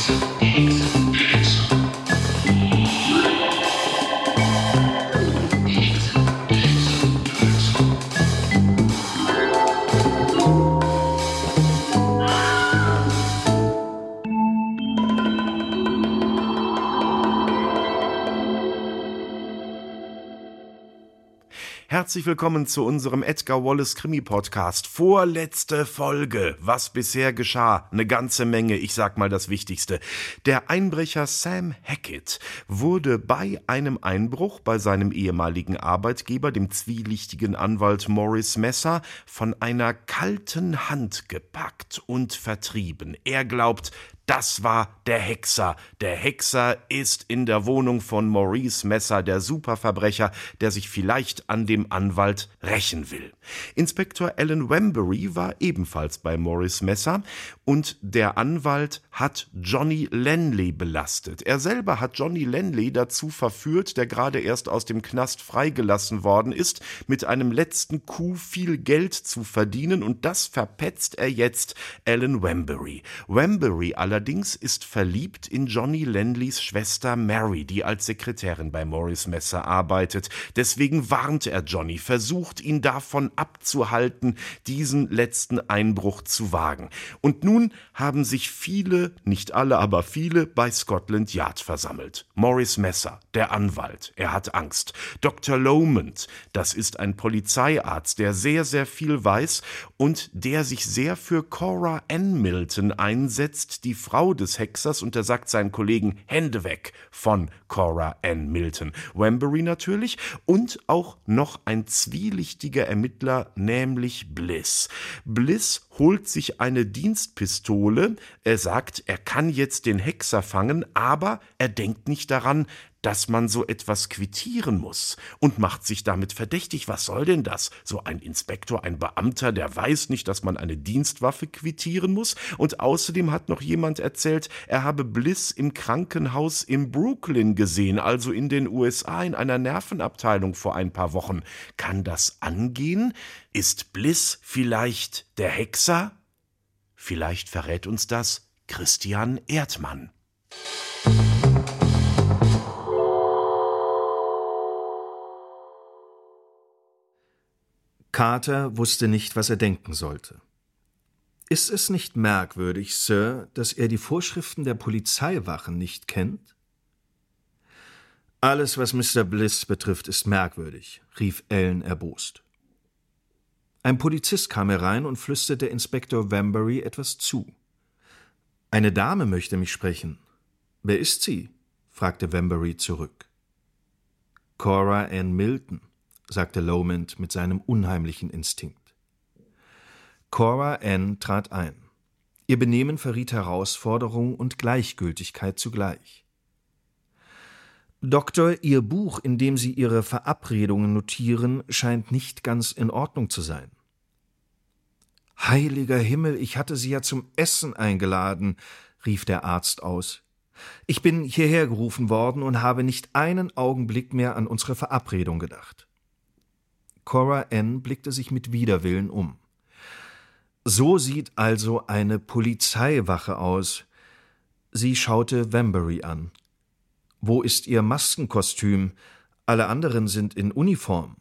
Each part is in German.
Peace. Herzlich willkommen zu unserem Edgar Wallace Krimi Podcast. Vorletzte Folge. Was bisher geschah? Eine ganze Menge. Ich sag mal das Wichtigste. Der Einbrecher Sam Hackett wurde bei einem Einbruch bei seinem ehemaligen Arbeitgeber, dem zwielichtigen Anwalt Morris Messer, von einer kalten Hand gepackt und vertrieben. Er glaubt, das war der Hexer. Der Hexer ist in der Wohnung von Maurice Messer, der Superverbrecher, der sich vielleicht an dem Anwalt rächen will. Inspektor Alan Wembury war ebenfalls bei Maurice Messer und der Anwalt hat Johnny Lenley belastet. Er selber hat Johnny Lenley dazu verführt, der gerade erst aus dem Knast freigelassen worden ist, mit einem letzten Coup viel Geld zu verdienen und das verpetzt er jetzt Alan Wembury. Wembury allerdings allerdings ist verliebt in Johnny Lenleys Schwester Mary, die als Sekretärin bei Morris Messer arbeitet. Deswegen warnt er Johnny, versucht ihn davon abzuhalten, diesen letzten Einbruch zu wagen. Und nun haben sich viele, nicht alle, aber viele bei Scotland Yard versammelt. Morris Messer, der Anwalt, er hat Angst. Dr. Lomond, das ist ein Polizeiarzt, der sehr, sehr viel weiß und der sich sehr für Cora Ann Milton einsetzt, die Frau des Hexers und er sagt seinen Kollegen Hände weg von Cora Ann Milton. Wembury natürlich und auch noch ein zwielichtiger Ermittler, nämlich Bliss. Bliss holt sich eine Dienstpistole. Er sagt, er kann jetzt den Hexer fangen, aber er denkt nicht daran, dass man so etwas quittieren muss und macht sich damit verdächtig. Was soll denn das? So ein Inspektor, ein Beamter, der weiß nicht, dass man eine Dienstwaffe quittieren muss. Und außerdem hat noch jemand erzählt, er habe Bliss im Krankenhaus in Brooklyn gesehen, also in den USA in einer Nervenabteilung vor ein paar Wochen. Kann das angehen? Ist Bliss vielleicht der Hexer? Vielleicht verrät uns das Christian Erdmann. Carter wusste nicht, was er denken sollte. Ist es nicht merkwürdig, Sir, dass er die Vorschriften der Polizeiwachen nicht kennt? Alles, was Mr. Bliss betrifft, ist merkwürdig, rief Ellen erbost. Ein Polizist kam herein und flüsterte Inspektor Wambury etwas zu. Eine Dame möchte mich sprechen. Wer ist sie? fragte Wambury zurück. Cora Ann Milton sagte Lomond mit seinem unheimlichen Instinkt. Cora Ann trat ein. Ihr Benehmen verriet Herausforderung und Gleichgültigkeit zugleich. Doktor, Ihr Buch, in dem Sie Ihre Verabredungen notieren, scheint nicht ganz in Ordnung zu sein. Heiliger Himmel, ich hatte Sie ja zum Essen eingeladen, rief der Arzt aus. Ich bin hierher gerufen worden und habe nicht einen Augenblick mehr an unsere Verabredung gedacht. Cora Ann blickte sich mit Widerwillen um. So sieht also eine Polizeiwache aus. Sie schaute Wambury an. Wo ist Ihr Maskenkostüm? Alle anderen sind in Uniform.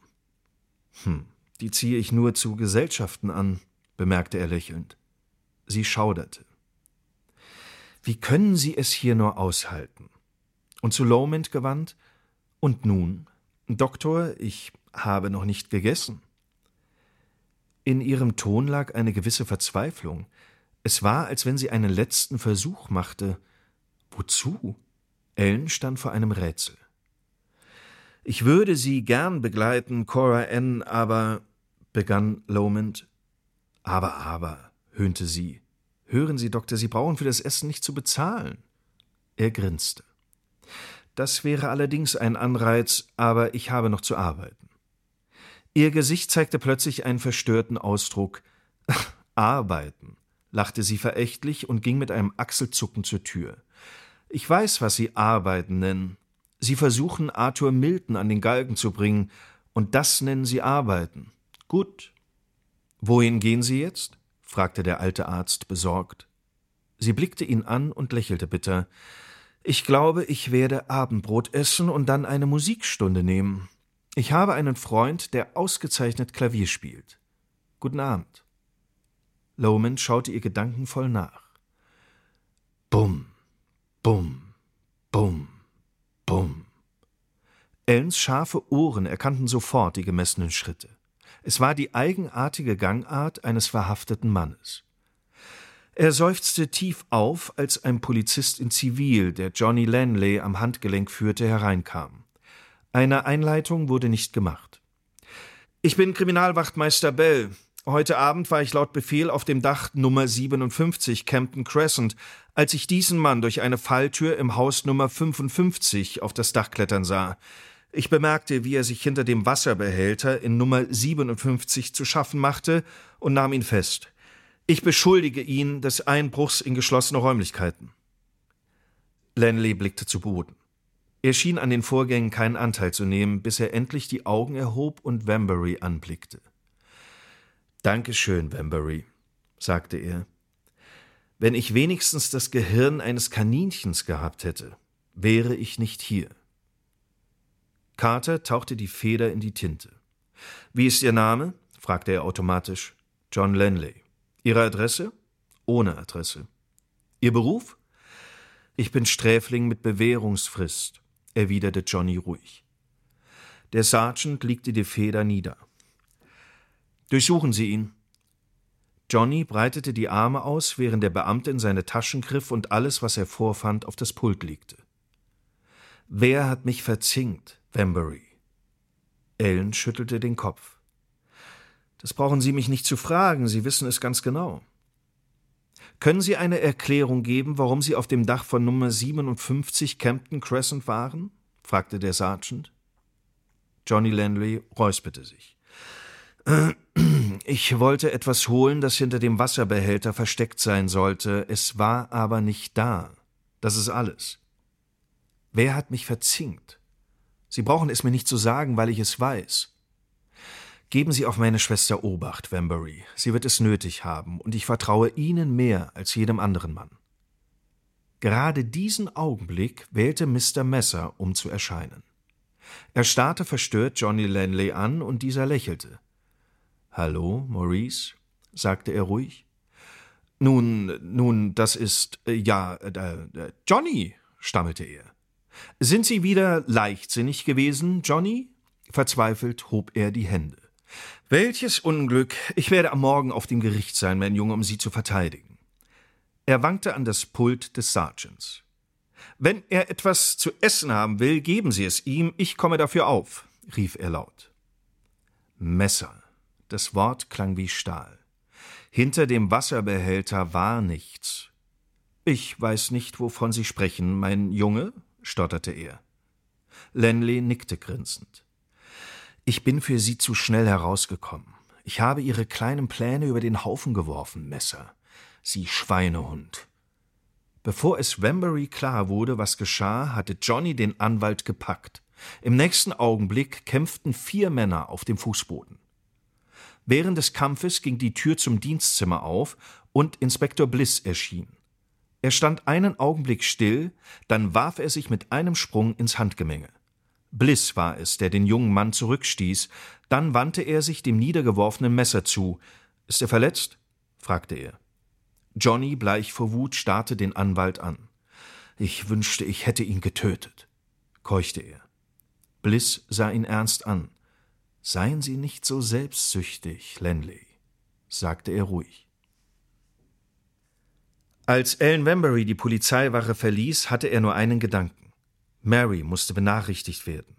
Hm, die ziehe ich nur zu Gesellschaften an, bemerkte er lächelnd. Sie schauderte. Wie können Sie es hier nur aushalten? Und zu Lomond gewandt? Und nun? Doktor, ich habe noch nicht gegessen. In ihrem Ton lag eine gewisse Verzweiflung. Es war, als wenn sie einen letzten Versuch machte. Wozu? Ellen stand vor einem Rätsel. Ich würde Sie gern begleiten, Cora Ann, aber begann Lomond. Aber, aber, höhnte sie. Hören Sie, Doktor, Sie brauchen für das Essen nicht zu bezahlen. Er grinste. Das wäre allerdings ein Anreiz, aber ich habe noch zu arbeiten. Ihr Gesicht zeigte plötzlich einen verstörten Ausdruck. Arbeiten, lachte sie verächtlich und ging mit einem Achselzucken zur Tür. Ich weiß, was Sie Arbeiten nennen. Sie versuchen, Arthur Milton an den Galgen zu bringen, und das nennen Sie Arbeiten. Gut. Wohin gehen Sie jetzt? fragte der alte Arzt besorgt. Sie blickte ihn an und lächelte bitter. Ich glaube, ich werde Abendbrot essen und dann eine Musikstunde nehmen. Ich habe einen Freund, der ausgezeichnet Klavier spielt. Guten Abend. Loman schaute ihr gedankenvoll nach. Bumm, bumm, bumm, bumm. Ellens scharfe Ohren erkannten sofort die gemessenen Schritte. Es war die eigenartige Gangart eines verhafteten Mannes. Er seufzte tief auf, als ein Polizist in Zivil, der Johnny Lanley am Handgelenk führte, hereinkam. Eine Einleitung wurde nicht gemacht. Ich bin Kriminalwachtmeister Bell. Heute Abend war ich laut Befehl auf dem Dach Nummer 57 Campton Crescent, als ich diesen Mann durch eine Falltür im Haus Nummer 55 auf das Dach klettern sah. Ich bemerkte, wie er sich hinter dem Wasserbehälter in Nummer 57 zu schaffen machte und nahm ihn fest. Ich beschuldige ihn des Einbruchs in geschlossene Räumlichkeiten. Lanley blickte zu Boden. Er schien an den Vorgängen keinen Anteil zu nehmen, bis er endlich die Augen erhob und Wambury anblickte. Dankeschön, Wambury, sagte er. Wenn ich wenigstens das Gehirn eines Kaninchens gehabt hätte, wäre ich nicht hier. Carter tauchte die Feder in die Tinte. Wie ist Ihr Name? fragte er automatisch. John Lanley. Ihre Adresse? Ohne Adresse. Ihr Beruf? Ich bin Sträfling mit Bewährungsfrist, erwiderte Johnny ruhig. Der Sergeant legte die Feder nieder. Durchsuchen Sie ihn. Johnny breitete die Arme aus, während der Beamte in seine Taschen griff und alles, was er vorfand, auf das Pult legte. Wer hat mich verzinkt, Wambury? Ellen schüttelte den Kopf. Das brauchen Sie mich nicht zu fragen, Sie wissen es ganz genau. Können Sie eine Erklärung geben, warum Sie auf dem Dach von Nummer 57 Campton Crescent waren? fragte der Sergeant. Johnny Landry räusperte sich. Ich wollte etwas holen, das hinter dem Wasserbehälter versteckt sein sollte. Es war aber nicht da. Das ist alles. Wer hat mich verzinkt? Sie brauchen es mir nicht zu sagen, weil ich es weiß. Geben Sie auf meine Schwester Obacht, Wambury. Sie wird es nötig haben, und ich vertraue Ihnen mehr als jedem anderen Mann. Gerade diesen Augenblick wählte Mr. Messer, um zu erscheinen. Er starrte verstört Johnny Lanley an, und dieser lächelte. Hallo, Maurice? sagte er ruhig. Nun, nun, das ist äh, ja äh, äh, Johnny, stammelte er. Sind Sie wieder leichtsinnig gewesen, Johnny? Verzweifelt hob er die Hände. Welches Unglück! Ich werde am Morgen auf dem Gericht sein, mein Junge, um Sie zu verteidigen. Er wankte an das Pult des Sergeants. Wenn er etwas zu essen haben will, geben Sie es ihm, ich komme dafür auf, rief er laut. Messer. Das Wort klang wie Stahl. Hinter dem Wasserbehälter war nichts. Ich weiß nicht, wovon Sie sprechen, mein Junge, stotterte er. Lenley nickte grinsend. Ich bin für Sie zu schnell herausgekommen. Ich habe Ihre kleinen Pläne über den Haufen geworfen, Messer. Sie Schweinehund. Bevor es Wambury klar wurde, was geschah, hatte Johnny den Anwalt gepackt. Im nächsten Augenblick kämpften vier Männer auf dem Fußboden. Während des Kampfes ging die Tür zum Dienstzimmer auf und Inspektor Bliss erschien. Er stand einen Augenblick still, dann warf er sich mit einem Sprung ins Handgemenge. Bliss war es, der den jungen Mann zurückstieß, dann wandte er sich dem niedergeworfenen Messer zu. Ist er verletzt? fragte er. Johnny, bleich vor Wut, starrte den Anwalt an. Ich wünschte, ich hätte ihn getötet, keuchte er. Bliss sah ihn ernst an. Seien Sie nicht so selbstsüchtig, Lenley, sagte er ruhig. Als Ellen Wambury die Polizeiwache verließ, hatte er nur einen Gedanken. Mary musste benachrichtigt werden.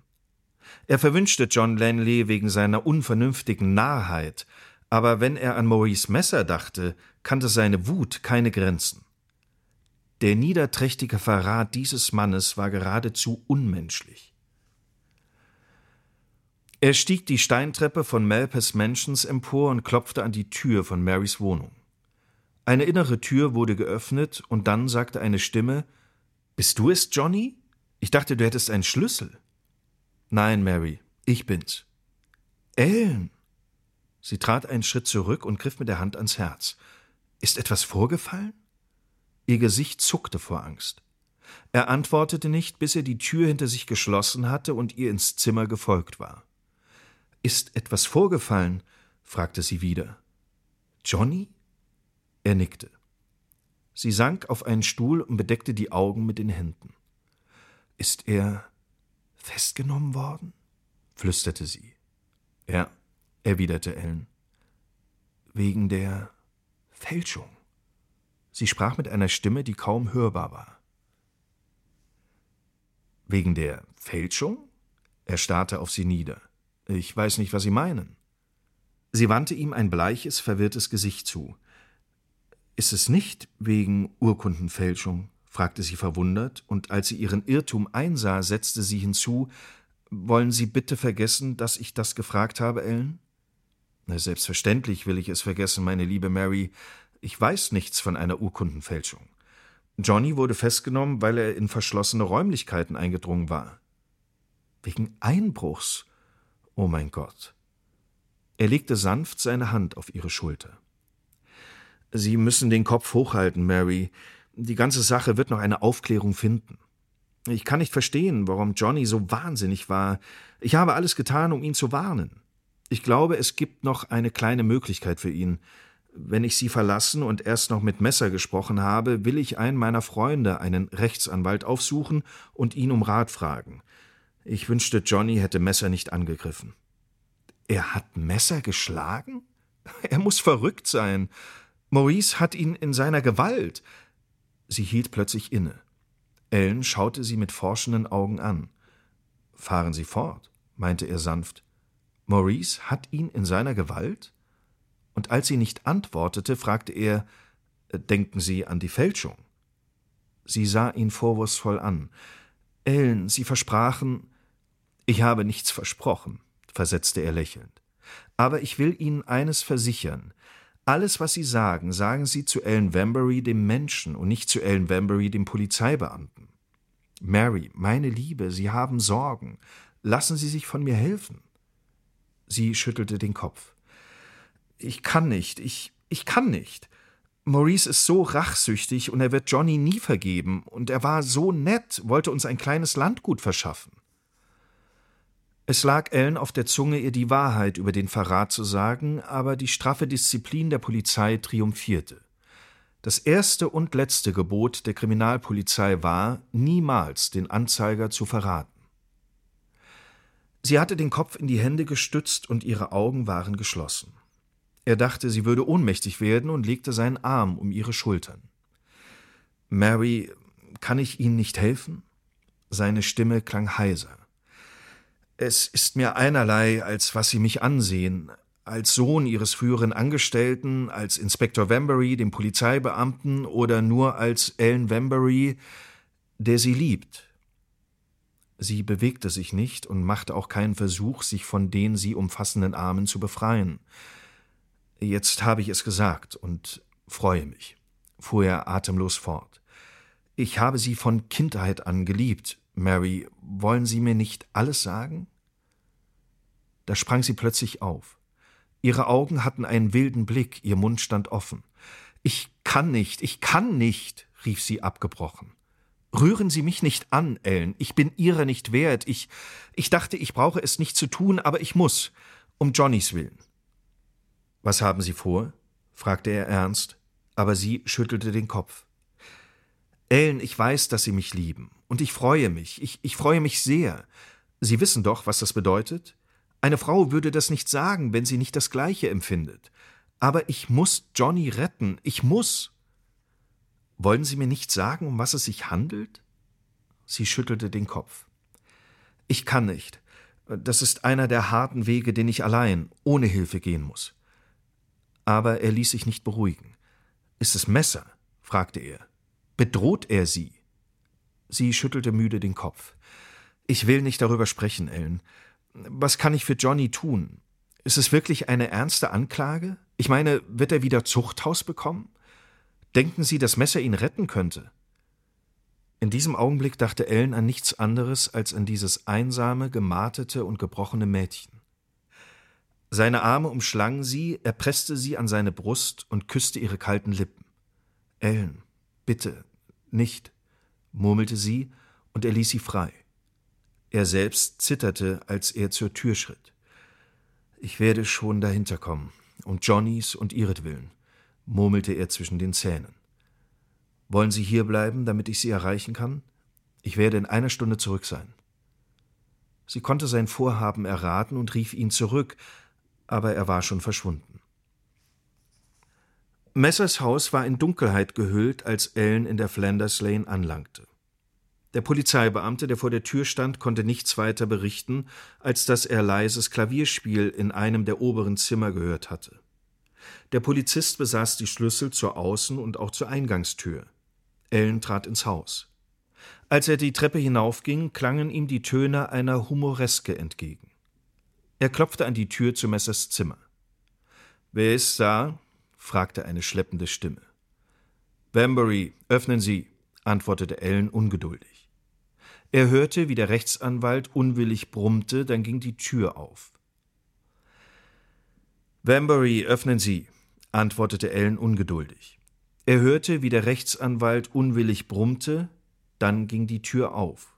Er verwünschte John Lanley wegen seiner unvernünftigen Narrheit, aber wenn er an Maurice Messer dachte, kannte seine Wut keine Grenzen. Der niederträchtige Verrat dieses Mannes war geradezu unmenschlich. Er stieg die Steintreppe von Malpas Mansions empor und klopfte an die Tür von Marys Wohnung. Eine innere Tür wurde geöffnet, und dann sagte eine Stimme Bist du es, Johnny? Ich dachte, du hättest einen Schlüssel. Nein, Mary, ich bin's. Ellen! Sie trat einen Schritt zurück und griff mit der Hand ans Herz. Ist etwas vorgefallen? Ihr Gesicht zuckte vor Angst. Er antwortete nicht, bis er die Tür hinter sich geschlossen hatte und ihr ins Zimmer gefolgt war. Ist etwas vorgefallen? fragte sie wieder. Johnny? Er nickte. Sie sank auf einen Stuhl und bedeckte die Augen mit den Händen. Ist er festgenommen worden? flüsterte sie. Ja, erwiderte Ellen. Wegen der Fälschung. Sie sprach mit einer Stimme, die kaum hörbar war. Wegen der Fälschung? Er starrte auf sie nieder. Ich weiß nicht, was Sie meinen. Sie wandte ihm ein bleiches, verwirrtes Gesicht zu. Ist es nicht wegen Urkundenfälschung? fragte sie verwundert, und als sie ihren Irrtum einsah, setzte sie hinzu Wollen Sie bitte vergessen, dass ich das gefragt habe, Ellen? Na, selbstverständlich will ich es vergessen, meine liebe Mary. Ich weiß nichts von einer Urkundenfälschung. Johnny wurde festgenommen, weil er in verschlossene Räumlichkeiten eingedrungen war. Wegen Einbruchs. Oh mein Gott. Er legte sanft seine Hand auf ihre Schulter. Sie müssen den Kopf hochhalten, Mary. Die ganze Sache wird noch eine Aufklärung finden. Ich kann nicht verstehen, warum Johnny so wahnsinnig war. Ich habe alles getan, um ihn zu warnen. Ich glaube, es gibt noch eine kleine Möglichkeit für ihn. Wenn ich Sie verlassen und erst noch mit Messer gesprochen habe, will ich einen meiner Freunde, einen Rechtsanwalt, aufsuchen und ihn um Rat fragen. Ich wünschte, Johnny hätte Messer nicht angegriffen. Er hat Messer geschlagen? Er muss verrückt sein. Maurice hat ihn in seiner Gewalt. Sie hielt plötzlich inne. Ellen schaute sie mit forschenden Augen an. Fahren Sie fort, meinte er sanft. Maurice hat ihn in seiner Gewalt? Und als sie nicht antwortete, fragte er Denken Sie an die Fälschung? Sie sah ihn vorwurfsvoll an. Ellen, Sie versprachen. Ich habe nichts versprochen, versetzte er lächelnd. Aber ich will Ihnen eines versichern. Alles, was Sie sagen, sagen Sie zu Ellen Wambury, dem Menschen, und nicht zu Ellen Wambury, dem Polizeibeamten. Mary, meine Liebe, Sie haben Sorgen. Lassen Sie sich von mir helfen. Sie schüttelte den Kopf. Ich kann nicht, ich, ich kann nicht. Maurice ist so rachsüchtig und er wird Johnny nie vergeben, und er war so nett, wollte uns ein kleines Landgut verschaffen. Es lag Ellen auf der Zunge, ihr die Wahrheit über den Verrat zu sagen, aber die straffe Disziplin der Polizei triumphierte. Das erste und letzte Gebot der Kriminalpolizei war, niemals den Anzeiger zu verraten. Sie hatte den Kopf in die Hände gestützt und ihre Augen waren geschlossen. Er dachte, sie würde ohnmächtig werden und legte seinen Arm um ihre Schultern. Mary, kann ich Ihnen nicht helfen? Seine Stimme klang heiser. Es ist mir einerlei, als was Sie mich ansehen, als Sohn Ihres früheren Angestellten, als Inspektor Wambury, dem Polizeibeamten, oder nur als Ellen Wambury, der Sie liebt. Sie bewegte sich nicht und machte auch keinen Versuch, sich von den sie umfassenden Armen zu befreien. Jetzt habe ich es gesagt und freue mich, fuhr er atemlos fort. Ich habe Sie von Kindheit an geliebt, Mary, wollen Sie mir nicht alles sagen? Da sprang sie plötzlich auf. Ihre Augen hatten einen wilden Blick, ihr Mund stand offen. Ich kann nicht, ich kann nicht, rief sie abgebrochen. Rühren Sie mich nicht an, Ellen, ich bin Ihrer nicht wert, ich, ich dachte, ich brauche es nicht zu tun, aber ich muss, um Johnnys willen. Was haben Sie vor? fragte er ernst, aber sie schüttelte den Kopf. Ellen, ich weiß, dass Sie mich lieben, und ich freue mich, ich, ich freue mich sehr. Sie wissen doch, was das bedeutet? Eine Frau würde das nicht sagen, wenn sie nicht das Gleiche empfindet. Aber ich muss Johnny retten, ich muss. Wollen Sie mir nicht sagen, um was es sich handelt? Sie schüttelte den Kopf. Ich kann nicht. Das ist einer der harten Wege, den ich allein, ohne Hilfe gehen muss. Aber er ließ sich nicht beruhigen. Ist es Messer? fragte er. Bedroht er Sie? Sie schüttelte müde den Kopf. Ich will nicht darüber sprechen, Ellen. Was kann ich für Johnny tun? Ist es wirklich eine ernste Anklage? Ich meine, wird er wieder Zuchthaus bekommen? Denken Sie, das Messer ihn retten könnte? In diesem Augenblick dachte Ellen an nichts anderes als an dieses einsame, gemartete und gebrochene Mädchen. Seine Arme umschlangen sie, er presste sie an seine Brust und küsste ihre kalten Lippen. Ellen, Bitte, nicht, murmelte sie, und er ließ sie frei. Er selbst zitterte, als er zur Tür schritt. Ich werde schon dahinter kommen, um Johnnys und ihretwillen, murmelte er zwischen den Zähnen. Wollen Sie hier bleiben, damit ich Sie erreichen kann? Ich werde in einer Stunde zurück sein. Sie konnte sein Vorhaben erraten und rief ihn zurück, aber er war schon verschwunden. Messers Haus war in Dunkelheit gehüllt, als Ellen in der Flanders Lane anlangte. Der Polizeibeamte, der vor der Tür stand, konnte nichts weiter berichten, als dass er leises Klavierspiel in einem der oberen Zimmer gehört hatte. Der Polizist besaß die Schlüssel zur Außen- und auch zur Eingangstür. Ellen trat ins Haus. Als er die Treppe hinaufging, klangen ihm die Töne einer Humoreske entgegen. Er klopfte an die Tür zu Messers Zimmer. Wer ist da? fragte eine schleppende Stimme. Bambury, öffnen Sie, antwortete Ellen ungeduldig. Er hörte, wie der Rechtsanwalt unwillig brummte, dann ging die Tür auf. Bambury, öffnen Sie, antwortete Ellen ungeduldig. Er hörte, wie der Rechtsanwalt unwillig brummte, dann ging die Tür auf.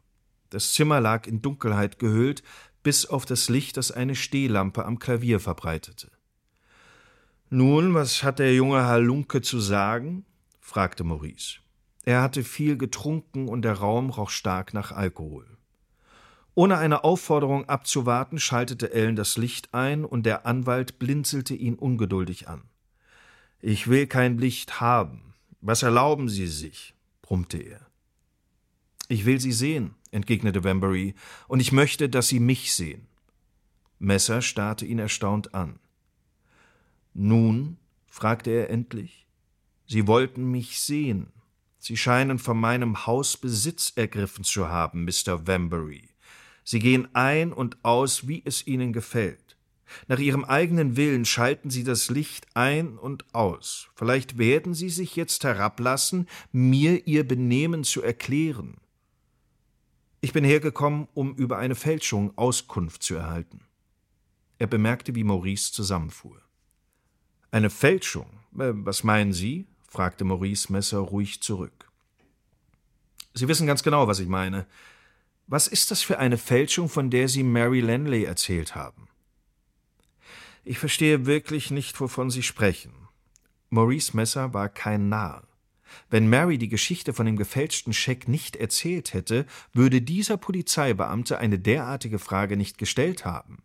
Das Zimmer lag in Dunkelheit gehüllt, bis auf das Licht, das eine Stehlampe am Klavier verbreitete. Nun, was hat der junge Halunke zu sagen? fragte Maurice. Er hatte viel getrunken und der Raum roch stark nach Alkohol. Ohne eine Aufforderung abzuwarten, schaltete Ellen das Licht ein und der Anwalt blinzelte ihn ungeduldig an. Ich will kein Licht haben. Was erlauben Sie sich? brummte er. Ich will Sie sehen, entgegnete Wambury, und ich möchte, dass Sie mich sehen. Messer starrte ihn erstaunt an. Nun? fragte er endlich. Sie wollten mich sehen. Sie scheinen von meinem Haus Besitz ergriffen zu haben, Mr. Wambury. Sie gehen ein und aus, wie es Ihnen gefällt. Nach Ihrem eigenen Willen schalten Sie das Licht ein und aus. Vielleicht werden Sie sich jetzt herablassen, mir Ihr Benehmen zu erklären. Ich bin hergekommen, um über eine Fälschung Auskunft zu erhalten. Er bemerkte, wie Maurice zusammenfuhr. Eine Fälschung? Äh, was meinen Sie? Fragte Maurice Messer ruhig zurück. Sie wissen ganz genau, was ich meine. Was ist das für eine Fälschung, von der Sie Mary Lanley erzählt haben? Ich verstehe wirklich nicht, wovon Sie sprechen. Maurice Messer war kein Narr. Wenn Mary die Geschichte von dem gefälschten Scheck nicht erzählt hätte, würde dieser Polizeibeamte eine derartige Frage nicht gestellt haben.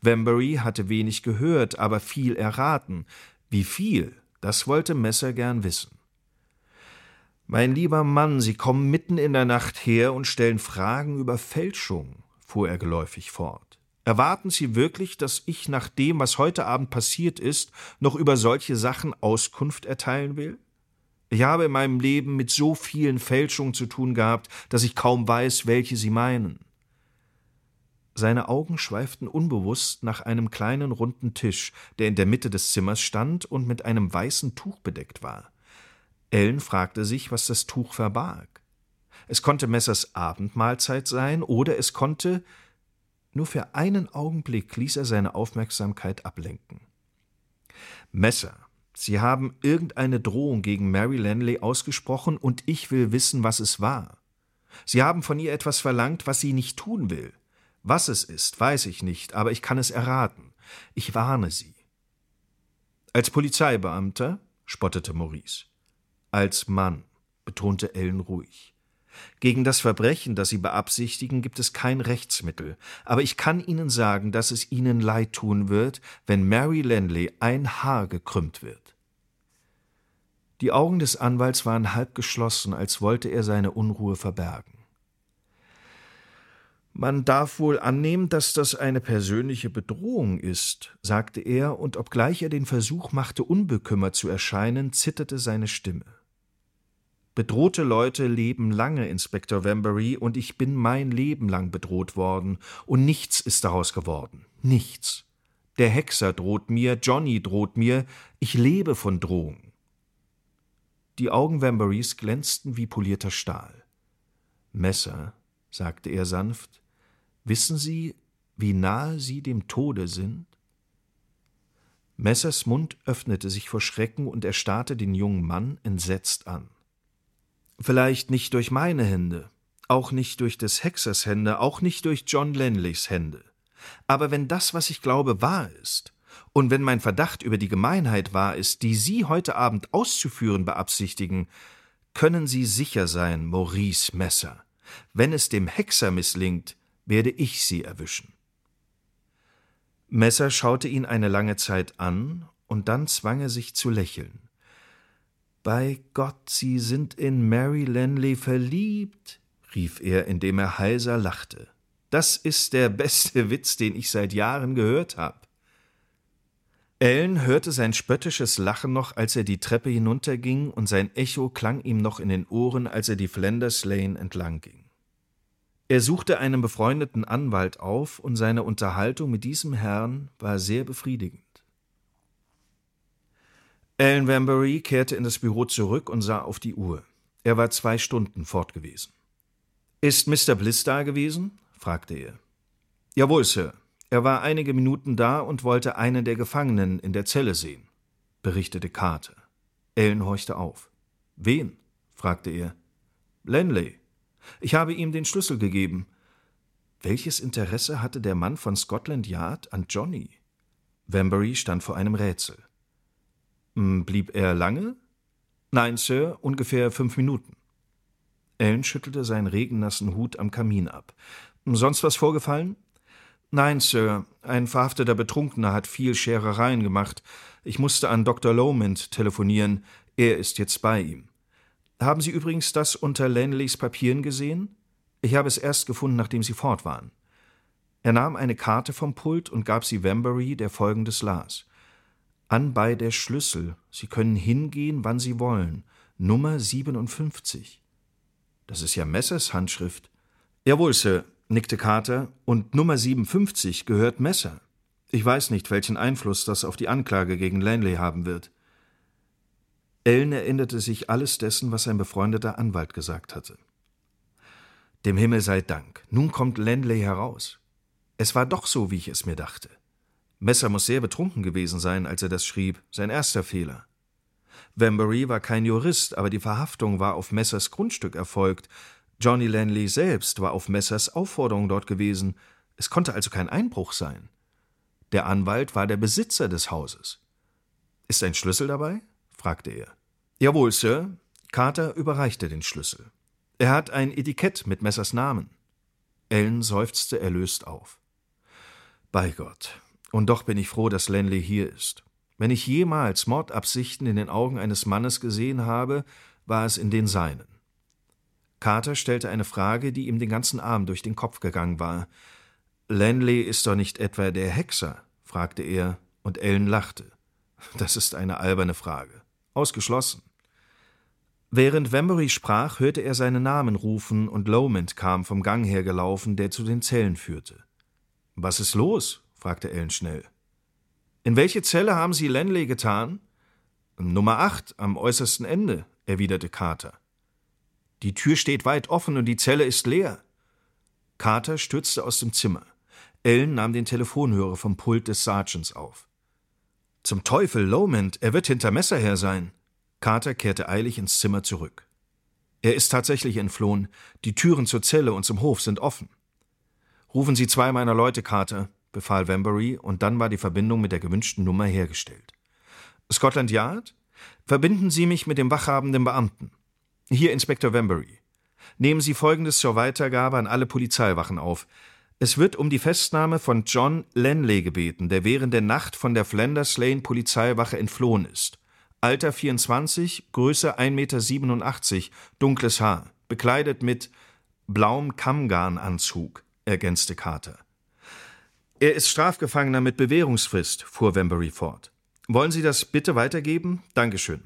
Wambury hatte wenig gehört, aber viel erraten. Wie viel, das wollte Messer gern wissen. Mein lieber Mann, Sie kommen mitten in der Nacht her und stellen Fragen über Fälschung, fuhr er geläufig fort. Erwarten Sie wirklich, dass ich nach dem, was heute Abend passiert ist, noch über solche Sachen Auskunft erteilen will? Ich habe in meinem Leben mit so vielen Fälschungen zu tun gehabt, dass ich kaum weiß, welche Sie meinen. Seine Augen schweiften unbewusst nach einem kleinen runden Tisch, der in der Mitte des Zimmers stand und mit einem weißen Tuch bedeckt war. Ellen fragte sich, was das Tuch verbarg. Es konnte Messers Abendmahlzeit sein, oder es konnte nur für einen Augenblick ließ er seine Aufmerksamkeit ablenken. Messer, Sie haben irgendeine Drohung gegen Mary Lanley ausgesprochen, und ich will wissen, was es war. Sie haben von ihr etwas verlangt, was sie nicht tun will. Was es ist, weiß ich nicht, aber ich kann es erraten. Ich warne Sie. Als Polizeibeamter, spottete Maurice. Als Mann, betonte Ellen ruhig. Gegen das Verbrechen, das Sie beabsichtigen, gibt es kein Rechtsmittel, aber ich kann Ihnen sagen, dass es Ihnen leid tun wird, wenn Mary Lanley ein Haar gekrümmt wird. Die Augen des Anwalts waren halb geschlossen, als wollte er seine Unruhe verbergen. Man darf wohl annehmen, dass das eine persönliche Bedrohung ist, sagte er, und obgleich er den Versuch machte, unbekümmert zu erscheinen, zitterte seine Stimme. Bedrohte Leute leben lange, Inspektor Wambury, und ich bin mein Leben lang bedroht worden, und nichts ist daraus geworden. Nichts. Der Hexer droht mir, Johnny droht mir, ich lebe von Drohung. Die Augen Wamburys glänzten wie polierter Stahl. Messer, sagte er sanft, Wissen Sie, wie nahe Sie dem Tode sind? Messers Mund öffnete sich vor Schrecken und er starrte den jungen Mann entsetzt an. Vielleicht nicht durch meine Hände, auch nicht durch des Hexers Hände, auch nicht durch John Lenleys Hände. Aber wenn das, was ich glaube, wahr ist, und wenn mein Verdacht über die Gemeinheit wahr ist, die Sie heute Abend auszuführen beabsichtigen, können Sie sicher sein, Maurice Messer. Wenn es dem Hexer misslingt, werde ich Sie erwischen. Messer schaute ihn eine lange Zeit an, und dann zwang er sich zu lächeln. Bei Gott, Sie sind in Mary Lenley verliebt, rief er, indem er heiser lachte. Das ist der beste Witz, den ich seit Jahren gehört habe. Ellen hörte sein spöttisches Lachen noch, als er die Treppe hinunterging, und sein Echo klang ihm noch in den Ohren, als er die Flanders Lane entlang ging. Er suchte einen befreundeten Anwalt auf, und seine Unterhaltung mit diesem Herrn war sehr befriedigend. Alan Wambury kehrte in das Büro zurück und sah auf die Uhr. Er war zwei Stunden fort gewesen. Ist Mr. Bliss da gewesen? fragte er. Jawohl, Sir. Er war einige Minuten da und wollte einen der Gefangenen in der Zelle sehen, berichtete Carter. Ellen horchte auf. Wen? fragte er. Lenley. Ich habe ihm den Schlüssel gegeben. Welches Interesse hatte der Mann von Scotland Yard an Johnny? Wambury stand vor einem Rätsel. Hm, blieb er lange? Nein, Sir, ungefähr fünf Minuten. Ellen schüttelte seinen regennassen Hut am Kamin ab. Sonst was vorgefallen? Nein, Sir. Ein verhafteter Betrunkener hat viel Scherereien gemacht. Ich musste an Dr. Lomond telefonieren. Er ist jetzt bei ihm. Haben Sie übrigens das unter Lanleys Papieren gesehen? Ich habe es erst gefunden, nachdem Sie fort waren. Er nahm eine Karte vom Pult und gab sie Wambury, der folgendes las. Anbei der Schlüssel. Sie können hingehen, wann Sie wollen. Nummer 57. Das ist ja Messers Handschrift. Jawohl, Sir, nickte Carter, und Nummer 57 gehört Messer. Ich weiß nicht, welchen Einfluss das auf die Anklage gegen Lanley haben wird. Ellen erinnerte sich alles dessen, was sein befreundeter Anwalt gesagt hatte. Dem Himmel sei Dank, nun kommt Lanley heraus. Es war doch so, wie ich es mir dachte. Messer muss sehr betrunken gewesen sein, als er das schrieb, sein erster Fehler. Wambury war kein Jurist, aber die Verhaftung war auf Messers Grundstück erfolgt. Johnny Lanley selbst war auf Messers Aufforderung dort gewesen. Es konnte also kein Einbruch sein. Der Anwalt war der Besitzer des Hauses. Ist ein Schlüssel dabei? Fragte er. Jawohl, Sir. Carter überreichte den Schlüssel. Er hat ein Etikett mit Messers Namen. Ellen seufzte erlöst auf. Bei Gott. Und doch bin ich froh, dass Lanley hier ist. Wenn ich jemals Mordabsichten in den Augen eines Mannes gesehen habe, war es in den seinen. Carter stellte eine Frage, die ihm den ganzen Abend durch den Kopf gegangen war. Lanley ist doch nicht etwa der Hexer? fragte er, und Ellen lachte. Das ist eine alberne Frage. Ausgeschlossen. Während Wembury sprach, hörte er seinen Namen rufen, und Lomond kam vom Gang her gelaufen, der zu den Zellen führte. Was ist los? fragte Ellen schnell. In welche Zelle haben Sie Lenley getan? Nummer acht, am äußersten Ende, erwiderte Carter. Die Tür steht weit offen und die Zelle ist leer. Carter stürzte aus dem Zimmer. Ellen nahm den Telefonhörer vom Pult des Sergeants auf. Zum Teufel, Lomond, er wird hinter Messer her sein. Carter kehrte eilig ins Zimmer zurück. Er ist tatsächlich entflohen. Die Türen zur Zelle und zum Hof sind offen. Rufen Sie zwei meiner Leute, Carter befahl Wambury, und dann war die Verbindung mit der gewünschten Nummer hergestellt. Scotland Yard? Verbinden Sie mich mit dem wachhabenden Beamten. Hier Inspektor Wambury. Nehmen Sie Folgendes zur Weitergabe an alle Polizeiwachen auf. Es wird um die Festnahme von John Lenley gebeten, der während der Nacht von der Flanders Lane Polizeiwache entflohen ist. Alter 24, Größe 1,87 Meter, dunkles Haar, bekleidet mit blauem Kammgarnanzug, ergänzte Carter. Er ist Strafgefangener mit Bewährungsfrist, fuhr Wembury fort. Wollen Sie das bitte weitergeben? Dankeschön.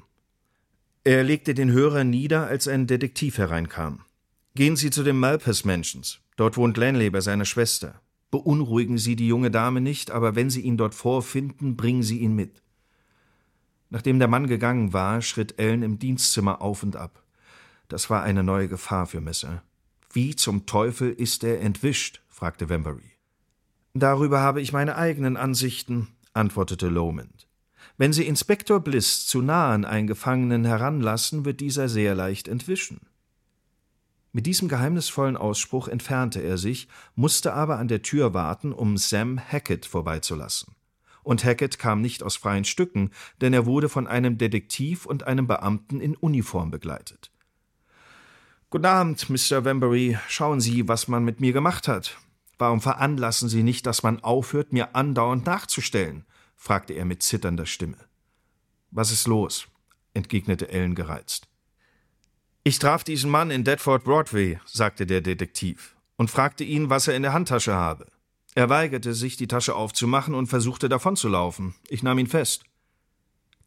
Er legte den Hörer nieder, als ein Detektiv hereinkam. Gehen Sie zu den Malpas Mansions. Dort wohnt Lanley bei seiner Schwester. Beunruhigen Sie die junge Dame nicht, aber wenn Sie ihn dort vorfinden, bringen Sie ihn mit. Nachdem der Mann gegangen war, schritt Ellen im Dienstzimmer auf und ab. Das war eine neue Gefahr für Messer. Wie zum Teufel ist er entwischt? fragte Wembury. Darüber habe ich meine eigenen Ansichten, antwortete Lomond. Wenn Sie Inspektor Bliss zu nah an einen Gefangenen heranlassen, wird dieser sehr leicht entwischen. Mit diesem geheimnisvollen Ausspruch entfernte er sich, musste aber an der Tür warten, um Sam Hackett vorbeizulassen. Und Hackett kam nicht aus freien Stücken, denn er wurde von einem Detektiv und einem Beamten in Uniform begleitet. Guten Abend, Mr. Wembury. Schauen Sie, was man mit mir gemacht hat. Warum veranlassen Sie nicht, dass man aufhört, mir andauernd nachzustellen? fragte er mit zitternder Stimme. Was ist los? entgegnete Ellen gereizt. Ich traf diesen Mann in Deadford Broadway, sagte der Detektiv, und fragte ihn, was er in der Handtasche habe. Er weigerte sich, die Tasche aufzumachen und versuchte davonzulaufen. Ich nahm ihn fest.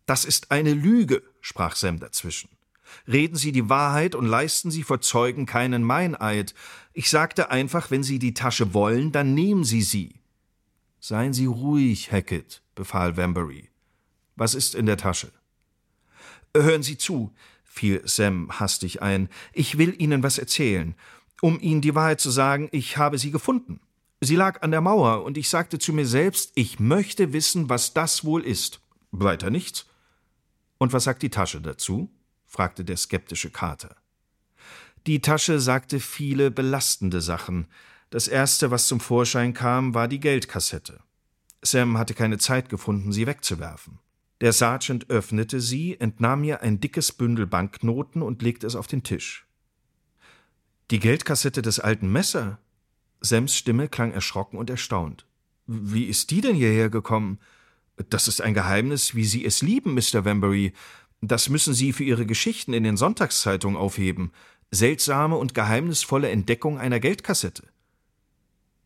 Das ist eine Lüge, sprach Sam dazwischen. Reden Sie die Wahrheit und leisten Sie vor Zeugen keinen Meineid. Ich sagte einfach, wenn Sie die Tasche wollen, dann nehmen Sie sie. Seien Sie ruhig, Hackett, befahl Wambury. Was ist in der Tasche? Hören Sie zu fiel Sam hastig ein. Ich will Ihnen was erzählen. Um Ihnen die Wahrheit zu sagen, ich habe sie gefunden. Sie lag an der Mauer, und ich sagte zu mir selbst, ich möchte wissen, was das wohl ist. Weiter nichts. Und was sagt die Tasche dazu? fragte der skeptische Kater. Die Tasche sagte viele belastende Sachen. Das erste, was zum Vorschein kam, war die Geldkassette. Sam hatte keine Zeit gefunden, sie wegzuwerfen. Der Sergeant öffnete sie, entnahm mir ein dickes Bündel Banknoten und legte es auf den Tisch. Die Geldkassette des alten Messer? Sams Stimme klang erschrocken und erstaunt. Wie ist die denn hierher gekommen? Das ist ein Geheimnis, wie Sie es lieben, Mr. Wambury. Das müssen Sie für Ihre Geschichten in den Sonntagszeitungen aufheben. Seltsame und geheimnisvolle Entdeckung einer Geldkassette.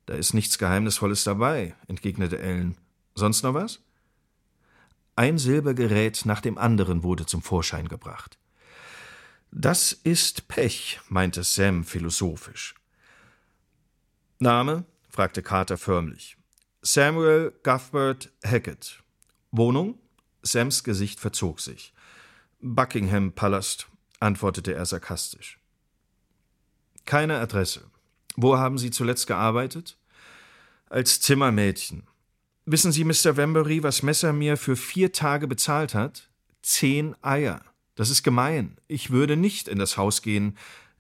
Da ist nichts Geheimnisvolles dabei, entgegnete Ellen. Sonst noch was? Ein Silbergerät nach dem anderen wurde zum Vorschein gebracht. Das ist Pech, meinte Sam philosophisch. Name? fragte Carter förmlich. Samuel Cuthbert Hackett. Wohnung? Sams Gesicht verzog sich. Buckingham Palast, antwortete er sarkastisch. Keine Adresse. Wo haben Sie zuletzt gearbeitet? Als Zimmermädchen. Wissen Sie, Mr. Wembury, was Messer mir für vier Tage bezahlt hat? Zehn Eier. Das ist gemein. Ich würde nicht in das Haus gehen.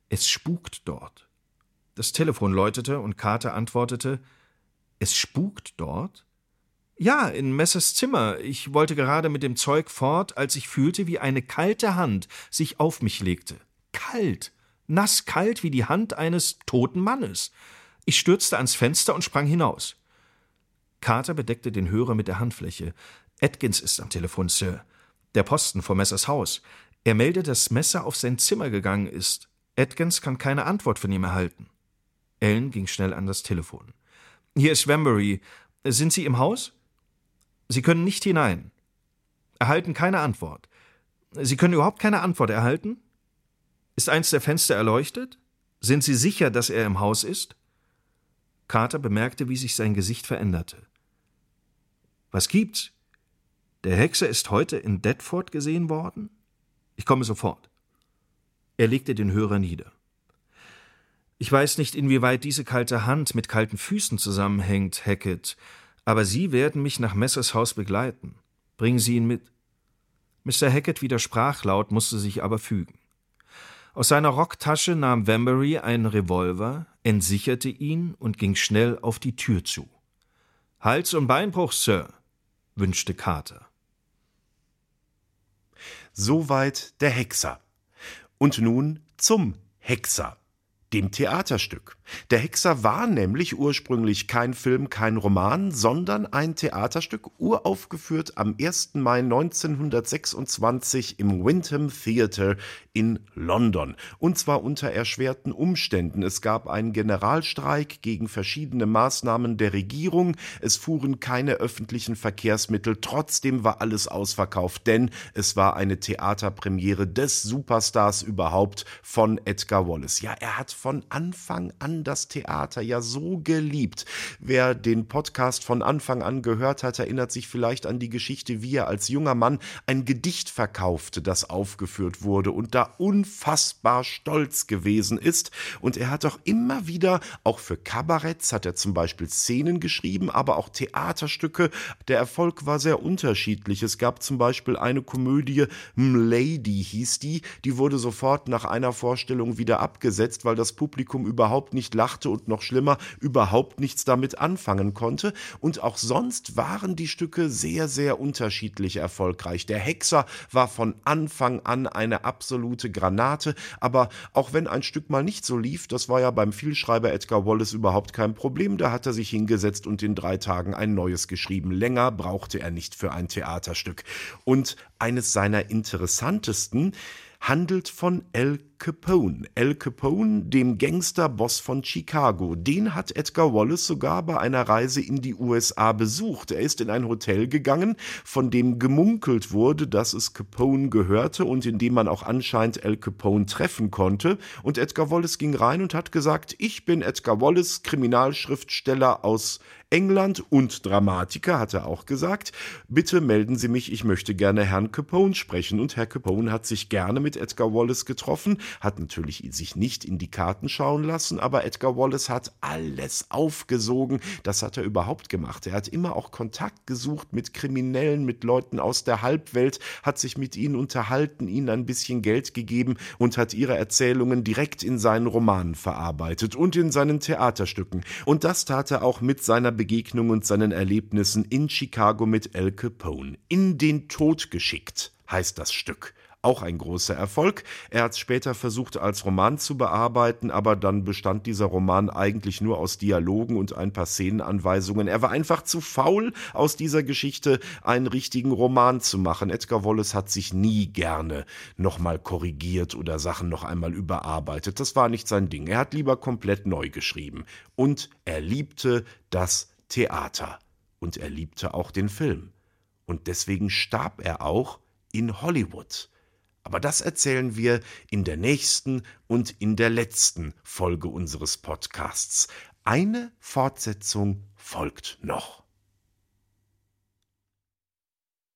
Es spukt dort. Das Telefon läutete und Carter antwortete: Es spukt dort? Ja, in Messers Zimmer. Ich wollte gerade mit dem Zeug fort, als ich fühlte, wie eine kalte Hand sich auf mich legte. Kalt. Nasskalt wie die Hand eines toten Mannes. Ich stürzte ans Fenster und sprang hinaus. Carter bedeckte den Hörer mit der Handfläche. Atkins ist am Telefon, Sir. Der Posten vor Messers Haus. Er meldet, dass Messer auf sein Zimmer gegangen ist. Atkins kann keine Antwort von ihm erhalten. Ellen ging schnell an das Telefon. Hier ist Wambury. Sind Sie im Haus? Sie können nicht hinein. Erhalten keine Antwort. Sie können überhaupt keine Antwort erhalten? Ist eins der Fenster erleuchtet? Sind Sie sicher, dass er im Haus ist? Carter bemerkte, wie sich sein Gesicht veränderte. Was gibt's? Der Hexer ist heute in Deptford gesehen worden? Ich komme sofort. Er legte den Hörer nieder. Ich weiß nicht, inwieweit diese kalte Hand mit kalten Füßen zusammenhängt, Hackett, aber Sie werden mich nach Messers Haus begleiten. Bringen Sie ihn mit. Mr. Hackett widersprach laut, musste sich aber fügen. Aus seiner Rocktasche nahm Wambury einen Revolver, entsicherte ihn und ging schnell auf die Tür zu. Hals- und Beinbruch, Sir, wünschte Carter. Soweit der Hexer. Und nun zum Hexer dem Theaterstück. Der Hexer war nämlich ursprünglich kein Film, kein Roman, sondern ein Theaterstück, uraufgeführt am 1. Mai 1926 im Wyndham Theatre in London. Und zwar unter erschwerten Umständen. Es gab einen Generalstreik gegen verschiedene Maßnahmen der Regierung. Es fuhren keine öffentlichen Verkehrsmittel. Trotzdem war alles ausverkauft, denn es war eine Theaterpremiere des Superstars überhaupt von Edgar Wallace. Ja, er hat von Anfang an das Theater ja so geliebt. Wer den Podcast von Anfang an gehört hat, erinnert sich vielleicht an die Geschichte, wie er als junger Mann ein Gedicht verkaufte, das aufgeführt wurde und da unfassbar stolz gewesen ist. Und er hat auch immer wieder, auch für Kabaretts hat er zum Beispiel Szenen geschrieben, aber auch Theaterstücke. Der Erfolg war sehr unterschiedlich. Es gab zum Beispiel eine Komödie, Lady hieß die, die wurde sofort nach einer Vorstellung wieder abgesetzt, weil das das Publikum überhaupt nicht lachte und noch schlimmer, überhaupt nichts damit anfangen konnte. Und auch sonst waren die Stücke sehr, sehr unterschiedlich erfolgreich. Der Hexer war von Anfang an eine absolute Granate, aber auch wenn ein Stück mal nicht so lief, das war ja beim Vielschreiber Edgar Wallace überhaupt kein Problem, da hat er sich hingesetzt und in drei Tagen ein neues geschrieben. Länger brauchte er nicht für ein Theaterstück. Und eines seiner interessantesten handelt von El Capone. El Capone, dem Gangsterboss von Chicago. Den hat Edgar Wallace sogar bei einer Reise in die USA besucht. Er ist in ein Hotel gegangen, von dem gemunkelt wurde, dass es Capone gehörte und in dem man auch anscheinend El Capone treffen konnte. Und Edgar Wallace ging rein und hat gesagt, ich bin Edgar Wallace, Kriminalschriftsteller aus England und Dramatiker, hat er auch gesagt. Bitte melden Sie mich, ich möchte gerne Herrn Capone sprechen. Und Herr Capone hat sich gerne mit Edgar Wallace getroffen, hat natürlich sich nicht in die Karten schauen lassen, aber Edgar Wallace hat alles aufgesogen. Das hat er überhaupt gemacht. Er hat immer auch Kontakt gesucht mit Kriminellen, mit Leuten aus der Halbwelt, hat sich mit ihnen unterhalten, ihnen ein bisschen Geld gegeben und hat ihre Erzählungen direkt in seinen Romanen verarbeitet und in seinen Theaterstücken. Und das tat er auch mit seiner Begegnung und seinen Erlebnissen in Chicago mit El Capone. In den Tod geschickt heißt das Stück. Auch ein großer Erfolg. Er hat es später versucht als Roman zu bearbeiten, aber dann bestand dieser Roman eigentlich nur aus Dialogen und ein paar Szenenanweisungen. Er war einfach zu faul, aus dieser Geschichte einen richtigen Roman zu machen. Edgar Wallace hat sich nie gerne nochmal korrigiert oder Sachen noch einmal überarbeitet. Das war nicht sein Ding. Er hat lieber komplett neu geschrieben. Und er liebte das Theater. Und er liebte auch den Film. Und deswegen starb er auch in Hollywood. Aber das erzählen wir in der nächsten und in der letzten Folge unseres Podcasts. Eine Fortsetzung folgt noch.